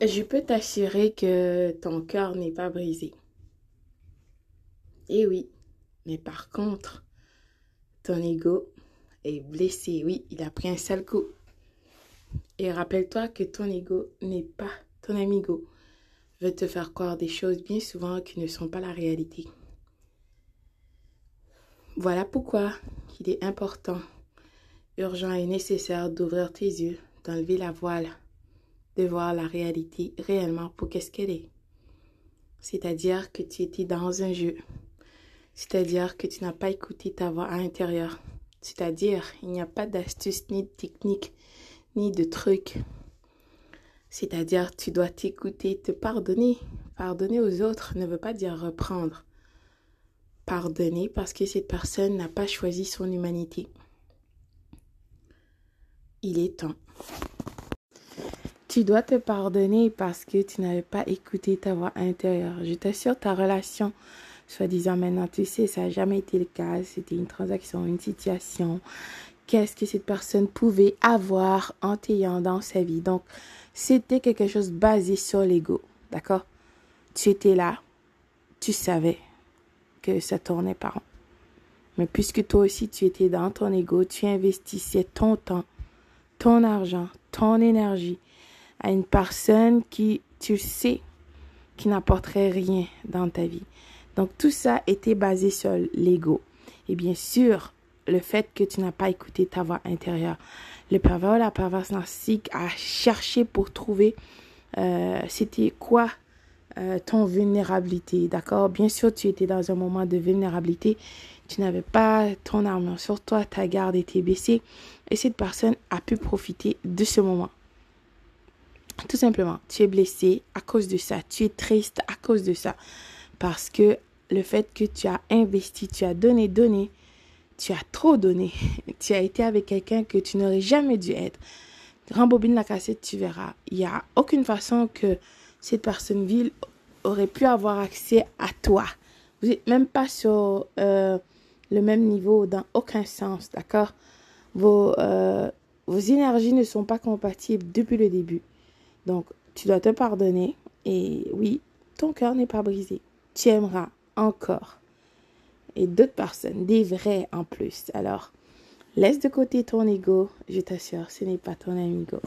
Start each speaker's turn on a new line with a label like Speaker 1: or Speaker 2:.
Speaker 1: Je peux t'assurer que ton cœur n'est pas brisé. Eh oui, mais par contre, ton ego est blessé. Oui, il a pris un sale coup. Et rappelle-toi que ton ego n'est pas ton amigo. Veut te faire croire des choses bien souvent qui ne sont pas la réalité. Voilà pourquoi il est important, urgent et nécessaire d'ouvrir tes yeux, d'enlever la voile de voir la réalité réellement pour qu'est-ce qu'elle est. C'est-à-dire que tu étais dans un jeu. C'est-à-dire que tu n'as pas écouté ta voix à l'intérieur. C'est-à-dire, il n'y a pas d'astuce ni de technique, ni de truc. C'est-à-dire, tu dois t'écouter, te pardonner. Pardonner aux autres ne veut pas dire reprendre. Pardonner parce que cette personne n'a pas choisi son humanité. Il est temps. Tu dois te pardonner parce que tu n'avais pas écouté ta voix intérieure. Je t'assure, ta relation, soi-disant maintenant, tu sais, ça n'a jamais été le cas. C'était une transaction, une situation. Qu'est-ce que cette personne pouvait avoir en t'ayant dans sa vie? Donc, c'était quelque chose basé sur l'ego. D'accord? Tu étais là. Tu savais que ça tournait pas rond. Mais puisque toi aussi tu étais dans ton ego, tu investissais ton temps, ton argent, ton énergie à une personne qui, tu sais, qui n'apporterait rien dans ta vie. Donc tout ça était basé sur l'ego. Et bien sûr, le fait que tu n'as pas écouté ta voix intérieure. Le pervers la perverse narcissique a cherché pour trouver euh, c'était quoi euh, ton vulnérabilité. D'accord? Bien sûr, tu étais dans un moment de vulnérabilité. Tu n'avais pas ton armure sur toi, ta garde était baissée. Et cette personne a pu profiter de ce moment. Tout simplement, tu es blessé à cause de ça. Tu es triste à cause de ça. Parce que le fait que tu as investi, tu as donné, donné, tu as trop donné. Tu as été avec quelqu'un que tu n'aurais jamais dû être. Rembobine la cassette, tu verras. Il n'y a aucune façon que cette personne ville aurait pu avoir accès à toi. Vous n'êtes même pas sur euh, le même niveau dans aucun sens, d'accord? Vos, euh, vos énergies ne sont pas compatibles depuis le début. Donc, tu dois te pardonner. Et oui, ton cœur n'est pas brisé. Tu aimeras encore. Et d'autres personnes, des vrais en plus. Alors, laisse de côté ton ego. Je t'assure, ce n'est pas ton amigo.